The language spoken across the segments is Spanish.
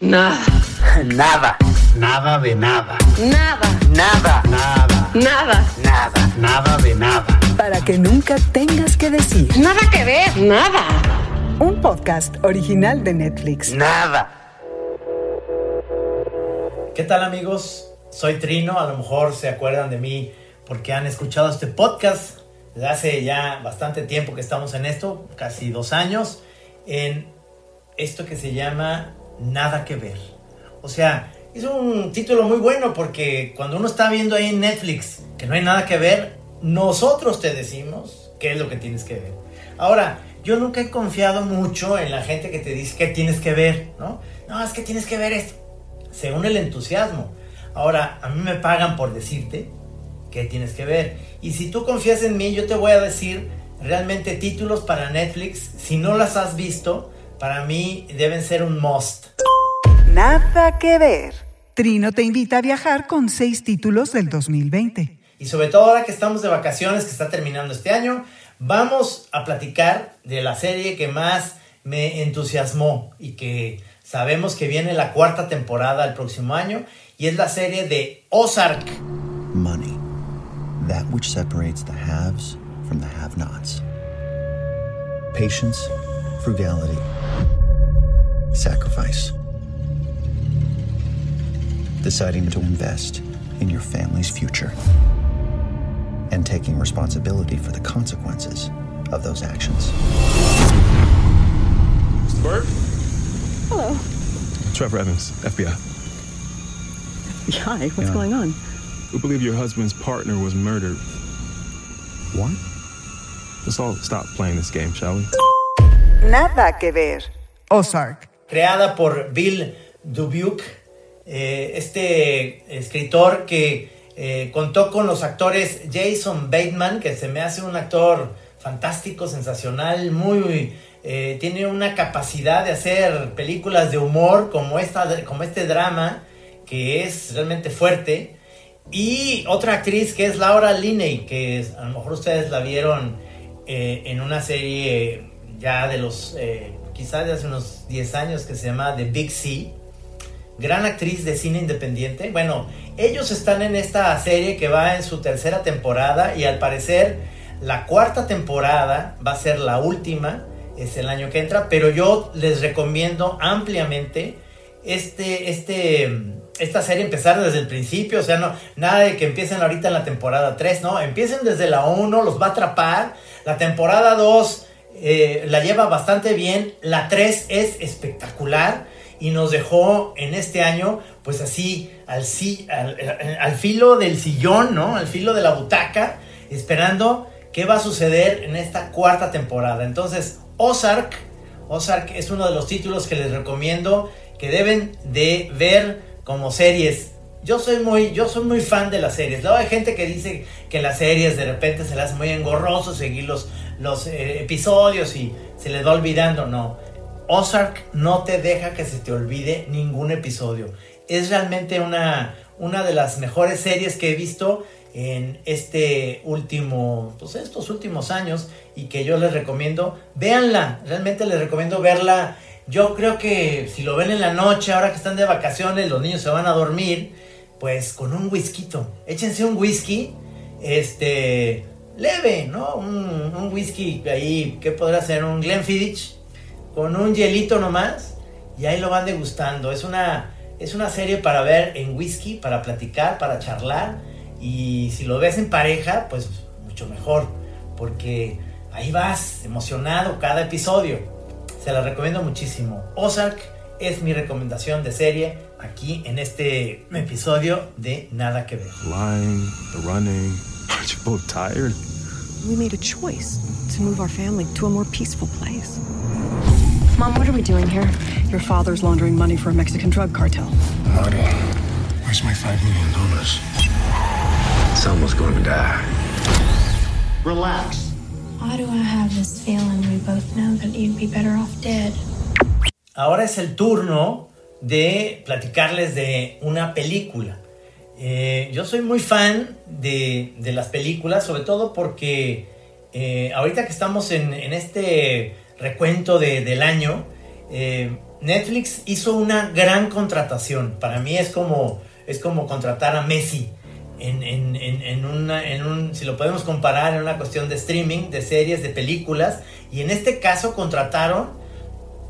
Nada. Nada. Nada de nada. Nada. Nada. Nada. Nada. Nada. Nada de nada. Para que nunca tengas que decir. Nada que ver. Nada. Un podcast original de Netflix. Nada. ¿Qué tal amigos? Soy Trino, a lo mejor se acuerdan de mí porque han escuchado este podcast desde hace ya bastante tiempo que estamos en esto, casi dos años, en esto que se llama Nada que ver. O sea, es un título muy bueno porque cuando uno está viendo ahí en Netflix que no hay nada que ver, nosotros te decimos qué es lo que tienes que ver. Ahora, yo nunca he confiado mucho en la gente que te dice qué tienes que ver, ¿no? No, es que tienes que ver esto. Según el entusiasmo. Ahora, a mí me pagan por decirte qué tienes que ver. Y si tú confías en mí, yo te voy a decir realmente títulos para Netflix. Si no las has visto, para mí deben ser un must. Nada que ver. Trino te invita a viajar con seis títulos del 2020. Y sobre todo ahora que estamos de vacaciones, que está terminando este año, vamos a platicar de la serie que más me entusiasmó y que sabemos que viene la cuarta temporada el próximo año y es la serie de Ozark. Money. That which separates the haves from the have nots. Patience, frugality, sacrifice. Deciding to invest in your family's future. And taking responsibility for the consequences of those actions. Mr. Burke? Hello. Trevor Evans, FBI. Hi, what's Yeah. going on? We believe your husband's partner was murdered. What? Let's all stop playing this game, shall we? Nada que ver. Ozark. creada por Bill Dubuque, eh, este escritor que eh, contó con los actores Jason Bateman, que se me hace un actor fantástico, sensacional, muy eh, tiene una capacidad de hacer películas de humor como esta, como este drama que es realmente fuerte. Y otra actriz que es Laura Linney, que es- a lo mejor ustedes la vieron eh, en una serie ya de los, eh, quizás de hace unos 10 años que se llama The Big C. Gran actriz de cine independiente. Bueno, ellos están en esta serie que va en su tercera temporada y al parecer la cuarta temporada va a ser la última, es el año que entra, pero yo les recomiendo ampliamente este, este, esta serie empezar desde el principio, o sea, no, nada de que empiecen ahorita en la temporada 3, no, empiecen desde la 1, los va a atrapar, la temporada 2 eh, la lleva bastante bien, la 3 es espectacular y nos dejó en este año, pues así, al, al filo del sillón, ¿no? Al filo de la butaca, esperando qué va a suceder en esta cuarta temporada. Entonces, Ozark, Ozark es uno de los títulos que les recomiendo que deben de ver como series. Yo soy muy, yo soy muy fan de las series. Luego hay gente que dice que las series de repente se las muy engorroso seguir los, los eh, episodios y se les va olvidando. No. Ozark no te deja que se te olvide ningún episodio. Es realmente una, una de las mejores series que he visto en este último, pues estos últimos años y que yo les recomiendo. Véanla, realmente les recomiendo verla. Yo creo que si lo ven en la noche, ahora que están de vacaciones, los niños se van a dormir, pues con un whisky. Échense un whisky, este, leve, ¿no? Un, un whisky ahí, ¿qué podrá ser? Un Glenfiddich con un hielito nomás y ahí lo van degustando. Es una, es una serie para ver en whisky, para platicar, para charlar y si lo ves en pareja, pues mucho mejor porque ahí vas emocionado cada episodio. Se la recomiendo muchísimo. Ozark es mi recomendación de serie aquí en este episodio de Nada que ver. Lying, the running. Aren't you both tired? We made a choice to move our family to a more peaceful place. Mom, what are we doing here? Your father's laundering money for a Mexican drug cartel. Where's my five million dollars? Someone's gonna die. Relax. Why do I have this feeling we both know that you'd be better off dead? Ahora es el turno de platicarles de una película. Eh, yo soy muy fan de, de las películas, sobre todo porque eh, ahorita que estamos en, en este recuento de- del año, eh, Netflix hizo una gran contratación. Para mí es como, es como contratar a Messi. En, en, en, una, en un, si lo podemos comparar en una cuestión de streaming, de series, de películas, y en este caso contrataron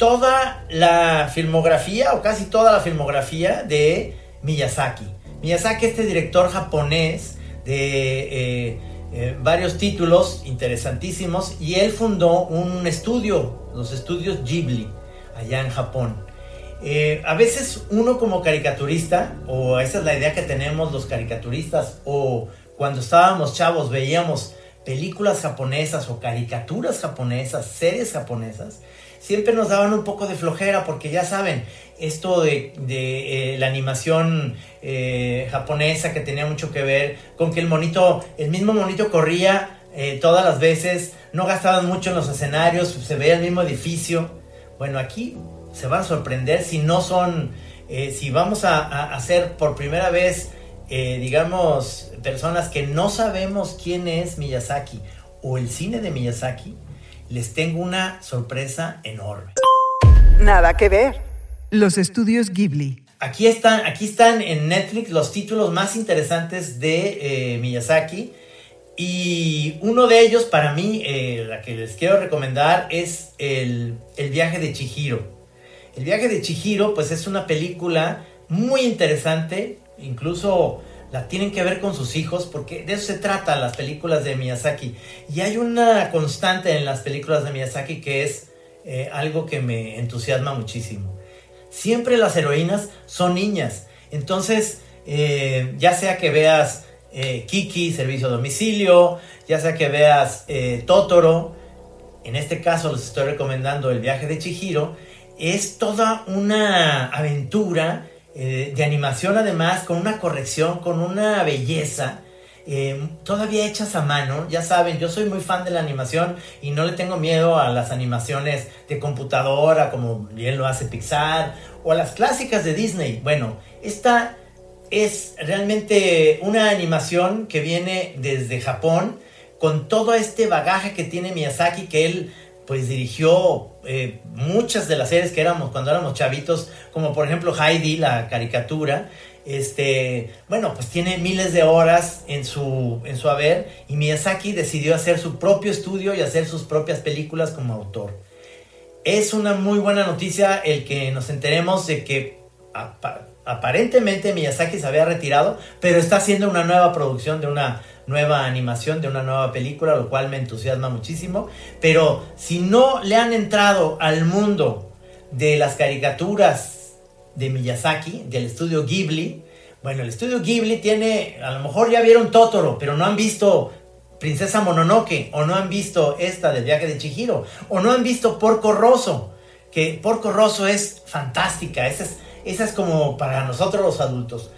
toda la filmografía o casi toda la filmografía de Miyazaki. Miyazaki, este director japonés de eh, eh, varios títulos interesantísimos, y él fundó un estudio, los estudios Ghibli, allá en Japón. Eh, a veces uno como caricaturista, o esa es la idea que tenemos los caricaturistas, o cuando estábamos chavos veíamos películas japonesas o caricaturas japonesas, series japonesas, siempre nos daban un poco de flojera porque ya saben, esto de, eh, la animación eh, japonesa que tenía mucho que ver con que el monito, el mismo monito corría todas las veces, no gastaban mucho en los escenarios, se veía el mismo edificio. Bueno, aquí se van a sorprender si no son, eh, si vamos a, hacer por primera vez, eh, digamos, personas que no sabemos quién es Miyazaki o el cine de Miyazaki, les tengo una sorpresa enorme. Nada que ver. Los estudios Ghibli. Aquí están, aquí están en Netflix los títulos más interesantes de eh, Miyazaki. Y uno de ellos, para mí, la que les quiero recomendar es el, el viaje de Chihiro. El viaje de Chihiro, pues es una película muy interesante, incluso la tienen que ver con sus hijos, porque de eso se trata las películas de Miyazaki. Y hay una constante en las películas de Miyazaki que es eh, algo que me entusiasma muchísimo. Siempre las heroínas son niñas. Entonces, eh, ya sea que veas eh, Kiki, Servicio a Domicilio, ya sea que veas Totoro, en este caso les estoy recomendando El viaje de Chihiro, es toda una aventura eh, de animación además, con una corrección, con una belleza. Eh, todavía hechas a mano, ya saben, yo soy muy fan de la animación y no le tengo miedo a las animaciones de computadora como bien lo hace Pixar o a las clásicas de Disney. Bueno, esta es realmente una animación que viene desde Japón con todo este bagaje que tiene Miyazaki que él pues dirigió eh, muchas de las series que éramos cuando éramos chavitos, como por ejemplo Heidi, la caricatura. Este, bueno, pues tiene miles de horas en su, en su haber y Miyazaki decidió hacer su propio estudio y hacer sus propias películas como autor. Es una muy buena noticia el que nos enteremos de que aparentemente Miyazaki se había retirado, pero está haciendo una nueva producción de una nueva animación, de una nueva película, lo cual me entusiasma muchísimo. Pero si no le han entrado al mundo de las caricaturas de Miyazaki, del estudio Ghibli, bueno, el estudio Ghibli tiene, a lo mejor ya vieron Totoro, pero no han visto Princesa Mononoke, o no han visto esta del viaje de Chihiro, o no han visto Porco Rosso, que Porco Rosso es fantástica, esa es, esa es como para nosotros los adultos.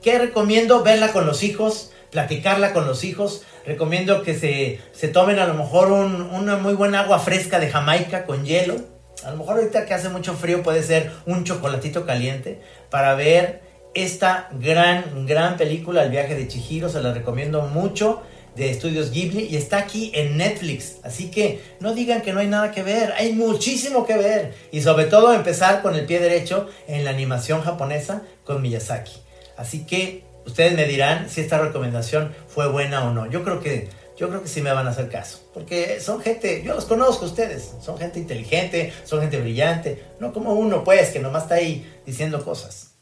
¿Qué recomiendo? Verla con los hijos, platicarla con los hijos. Recomiendo que se, se tomen a lo mejor una muy buena agua fresca de Jamaica con hielo. A lo mejor ahorita que hace mucho frío puede ser un chocolatito caliente para ver esta gran, gran película, El viaje de Chihiro. Se la recomiendo mucho de Estudios Ghibli y está aquí en Netflix. Así que no digan que no hay nada que ver, hay muchísimo que ver. Y sobre todo empezar con el pie derecho en la animación japonesa con Miyazaki. Así que ustedes me dirán si esta recomendación fue buena o no. Yo creo que yo creo que sí me van a hacer caso, porque son gente, yo los conozco ustedes, son gente inteligente, son gente brillante, no como uno pues que nomás está ahí diciendo cosas.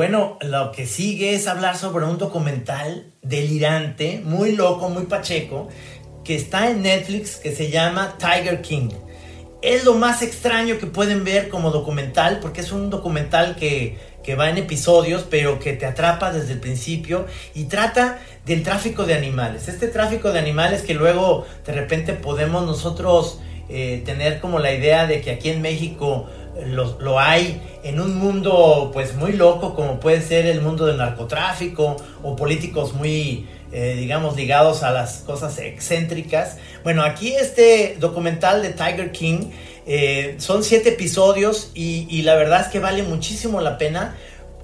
Bueno, lo que sigue es hablar sobre un documental delirante, muy loco, muy pacheco, que está en Netflix, que se llama Tiger King. Es lo más extraño que pueden ver como documental, porque es un documental que, que va en episodios, pero que te atrapa desde el principio y trata del tráfico de animales. Este tráfico de animales que luego de repente podemos nosotros eh, tener como la idea de que aquí en México lo, hay en un mundo pues muy loco como puede ser el mundo del narcotráfico o políticos muy eh, digamos ligados a las cosas excéntricas. Bueno, aquí este documental de Tiger King eh, son siete episodios y, la verdad es que vale muchísimo la pena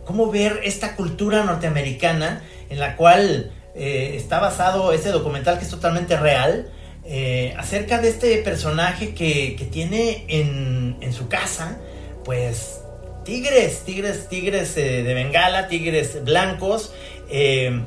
cómo ver esta cultura norteamericana en la cual eh, está basado ese documental que es totalmente real, eh, acerca de este personaje que, que tiene en, en, su casa, pues tigres, tigres, tigres eh, de Bengala, tigres blancos. Eh,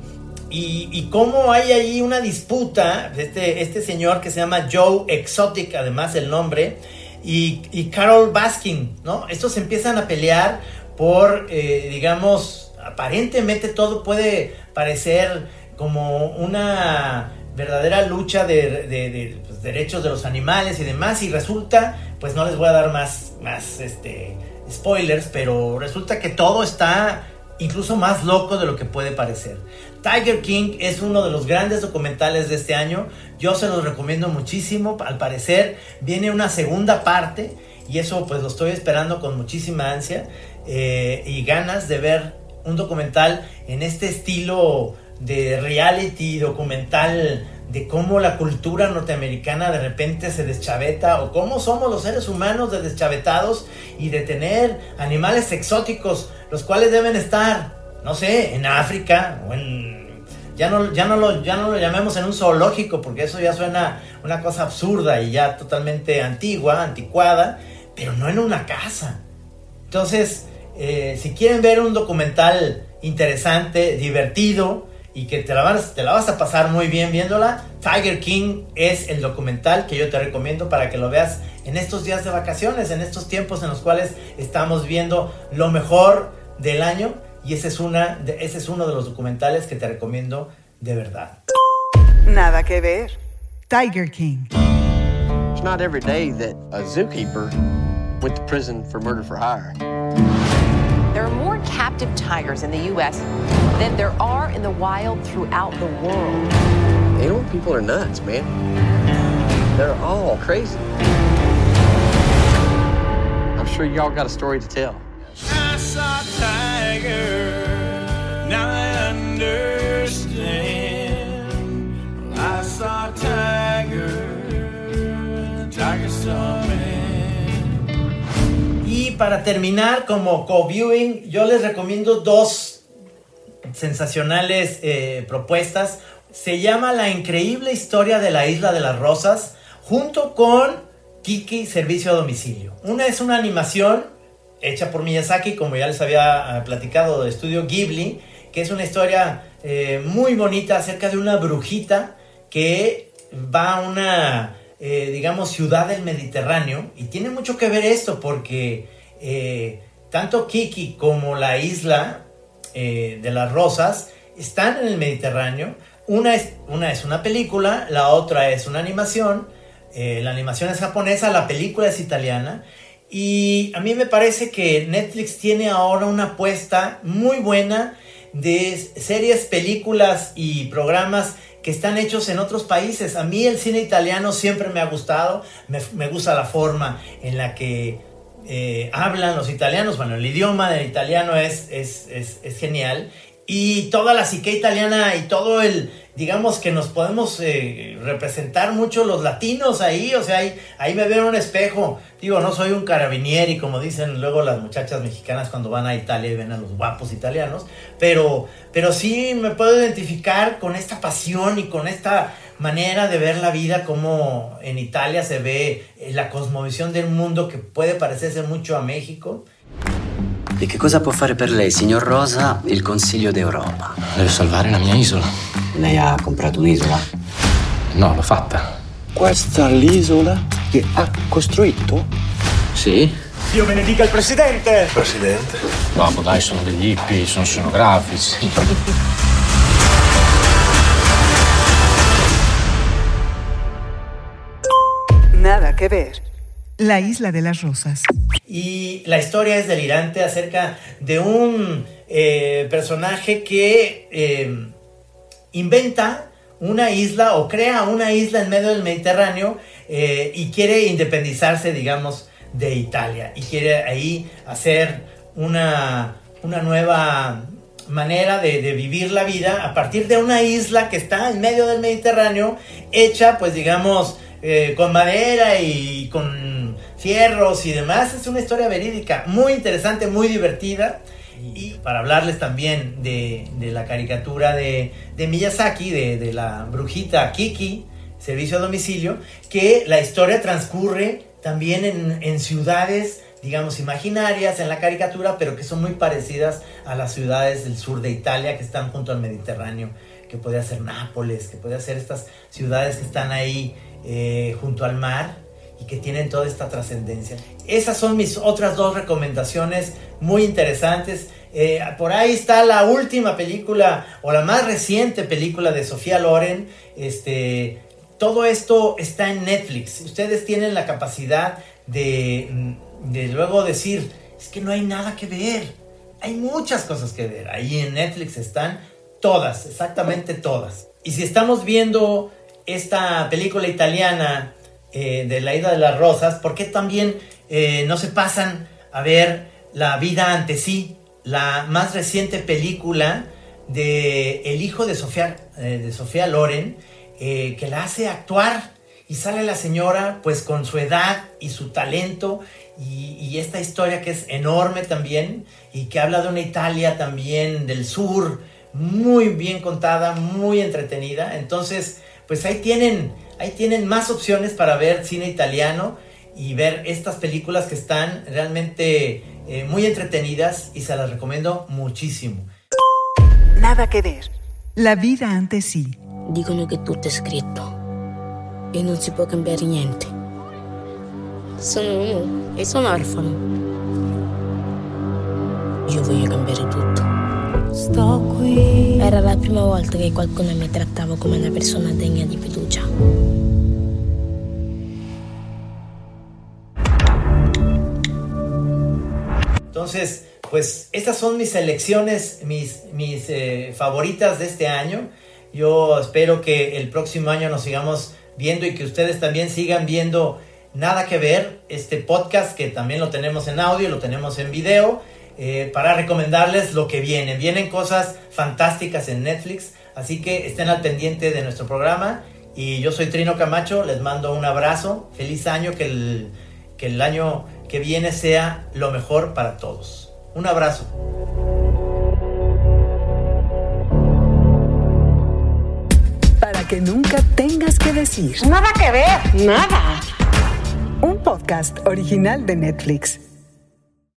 y, y, cómo hay ahí una disputa, este, este señor que se llama Joe Exotic, además el nombre, y, y Carol Baskin, ¿no? Estos empiezan a pelear por, digamos, aparentemente todo puede parecer como una verdadera lucha de, pues, derechos de los animales y demás, y resulta, pues no les voy a dar más, más este, spoilers, pero resulta que todo está incluso más loco de lo que puede parecer. Tiger King es uno de los grandes documentales de este año. Yo se los recomiendo muchísimo. Al parecer viene una segunda parte y eso pues lo estoy esperando con muchísima ansia eh, y ganas de ver un documental en este estilo de reality documental de cómo la cultura norteamericana de repente se deschaveta o cómo somos los seres humanos de deschavetados y de tener animales exóticos los cuales deben estar no sé en África o en ya no, ya no, lo, ya no lo llamemos en un zoológico porque eso ya suena una cosa absurda y ya totalmente antigua, anticuada, pero no en una casa. Entonces, eh, si quieren ver un documental interesante, divertido, y que te la, vas, te la vas a pasar muy bien viéndola, Tiger King es el documental que yo te recomiendo para que lo veas en estos días de vacaciones, en estos tiempos en los cuales estamos viendo lo mejor del año y ese es, una, ese es uno de los documentales que te recomiendo de verdad. Nada que ver. Tiger King. It's not every day that a zookeeper went to prison for murder for hire. There are more captive tigers in the U.S. than there are in the wild throughout the world. Animal people are nuts, man. They're all crazy. I'm sure y'all got a story to tell. I saw tiger, now I understand. I saw tiger, tiger saw me. Y para terminar, como co-viewing, yo les recomiendo dos sensacionales eh, propuestas. Se llama La increíble historia de la isla de las rosas, junto con Kiki Servicio a Domicilio. Una es una animación hecha por Miyazaki, como ya les había uh, platicado, de estudio Ghibli, que es una historia eh, muy bonita acerca de una brujita que va a una, eh, digamos, ciudad del Mediterráneo. Y tiene mucho que ver esto porque tanto Kiki como la isla de las rosas están en el Mediterráneo. Una es, una es una película, la otra es una animación. la animación es japonesa, la película es italiana. Y a mí me parece que Netflix tiene ahora una apuesta muy buena de series, películas y programas que están hechos en otros países. A mí el cine italiano siempre me ha gustado, me, me gusta la forma en la que eh, hablan los italianos, bueno, el idioma del italiano es, es, es, genial y toda la psique italiana y todo el, digamos que nos podemos eh, representar mucho los latinos ahí, o sea, ahí, ahí me veo un espejo. Digo, no soy un carabinieri, como dicen luego las muchachas mexicanas cuando van a Italia y ven a los guapos italianos, pero, pero sí me puedo identificar con esta pasión y con esta manera de ver la vida como en Italia se ve eh, la cosmovisión del mundo que puede parecerse mucho a México. E che cosa può fare per lei, signor Rosa, il Consiglio d'Europa? Deve salvare la mia isola. Lei ha comprato un'isola? No, l'ho fatta. Questa è l'isola che ha costruito? Sì. Dio benedica il presidente! Presidente? Vabbè, dai, sono degli hippie, sono scenografici. Nada que ver. La isla de las rosas. Y la historia es delirante acerca de un eh, personaje que eh, inventa una isla o crea una isla en medio del Mediterráneo eh, y quiere independizarse, digamos, de Italia. Y quiere ahí hacer una, una nueva manera de, de, vivir la vida a partir de una isla que está en medio del Mediterráneo, hecha, pues digamos, eh, con madera y con fierros y demás. Es una historia verídica muy interesante, muy divertida. Y para hablarles también de, la caricatura de, Miyazaki, de, la brujita Kiki, Servicio a Domicilio, que la historia transcurre también en, ciudades, digamos, imaginarias en la caricatura, pero que son muy parecidas a las ciudades del sur de Italia que están junto al Mediterráneo, que puede ser Nápoles, que puede ser estas ciudades que están ahí eh, junto al mar y que tienen toda esta trascendencia. Esas son mis otras dos recomendaciones muy interesantes. Eh, por ahí está la última película o la más reciente película de Sofía Loren. Este, todo esto está en Netflix. Ustedes tienen la capacidad de, de luego decir, es que no hay nada que ver. Hay muchas cosas que ver. Ahí en Netflix están todas, exactamente todas. Y si estamos viendo esta película italiana eh, de la ida de las rosas, ¿por qué también eh, no se pasan a ver La vida ante sí, la más reciente película de el hijo de Sofía, eh, de Sofía Loren, que la hace actuar y sale la señora pues con su edad y su talento y, y, esta historia que es enorme también y que habla de una Italia también del sur muy bien contada, muy entretenida. Entonces, pues ahí tienen, ahí tienen más opciones para ver cine italiano y ver estas películas que están realmente eh, muy entretenidas y se las recomiendo muchísimo. Nada que ver. La vida ante sí. Dicono che tutto è scritto e non si può cambiare niente. Sono uno e sono orfano. Io voglio cambiare tutto. Sto qui. Era la prima volta che qualcuno mi trattava una persona degna di fiducia. Entonces, pues estas son mis selecciones, mis, mis eh, favoritas de este año. Yo espero que el próximo año nos sigamos viendo y que ustedes también sigan viendo Nada que ver, este podcast que también lo tenemos en audio, lo tenemos en video, eh, para recomendarles lo que viene. Vienen cosas fantásticas en Netflix, así que estén al pendiente de nuestro programa. Y yo soy Trino Camacho, les mando un abrazo, feliz año, que el, que el año que viene sea lo mejor para todos. Un abrazo. Para que nunca tengas que decir. Nada que ver, nada. Un podcast original de Netflix.